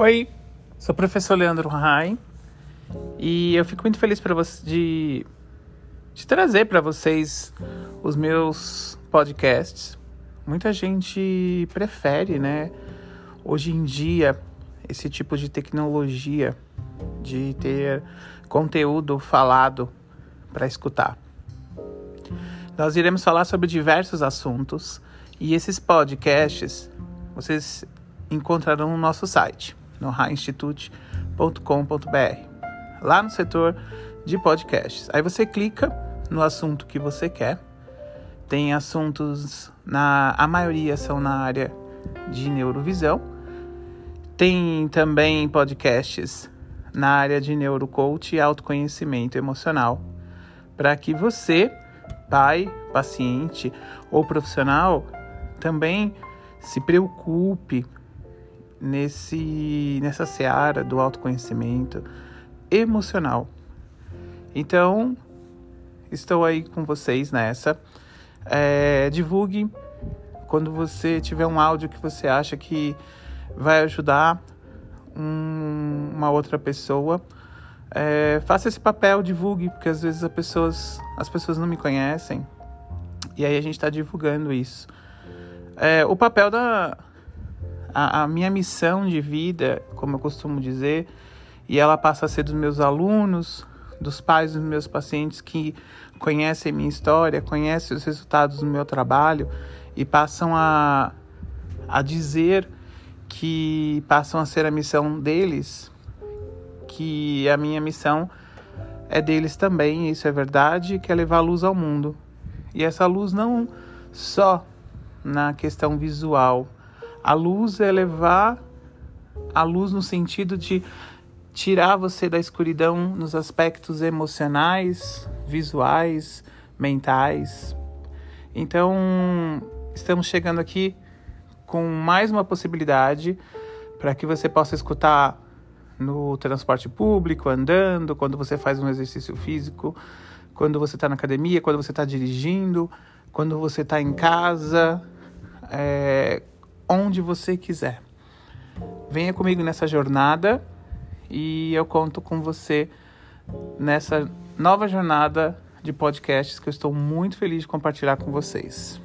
Oi, sou o professor Leandro Rai e eu fico muito feliz de, de trazer para vocês os meus podcasts. Muita gente prefere, né, hoje em dia, esse tipo de tecnologia de ter conteúdo falado para escutar. Nós iremos falar sobre diversos assuntos e esses podcasts vocês encontrarão no nosso site no rainstitute.com.br, lá no setor de podcasts. Aí você clica no assunto que você quer. Tem assuntos na a maioria são na área de neurovisão. Tem também podcasts na área de neurocoach e autoconhecimento emocional, para que você, pai, paciente ou profissional, também se preocupe nesse nessa seara do autoconhecimento emocional. Então, estou aí com vocês nessa. É, divulgue quando você tiver um áudio que você acha que vai ajudar um, uma outra pessoa. É, faça esse papel, divulgue, porque às vezes as pessoas, as pessoas não me conhecem. E aí a gente está divulgando isso. É, o papel da, a, a minha missão de vida, como eu costumo dizer, e ela passa a ser dos meus alunos, dos pais dos meus pacientes que conhecem minha história, conhecem os resultados do meu trabalho e passam a, a dizer que passam a ser a missão deles, que a minha missão é deles também, isso é verdade, que é levar luz ao mundo. E essa luz não só na questão visual, a luz é levar a luz no sentido de tirar você da escuridão nos aspectos emocionais, visuais, mentais. Então, estamos chegando aqui com mais uma possibilidade para que você possa escutar no transporte público, andando, quando você faz um exercício físico, quando você está na academia, quando você está dirigindo, quando você está em casa, é, onde você quiser. Venha comigo nessa jornada e eu conto com você nessa nova jornada de podcasts que eu estou muito feliz de compartilhar com vocês.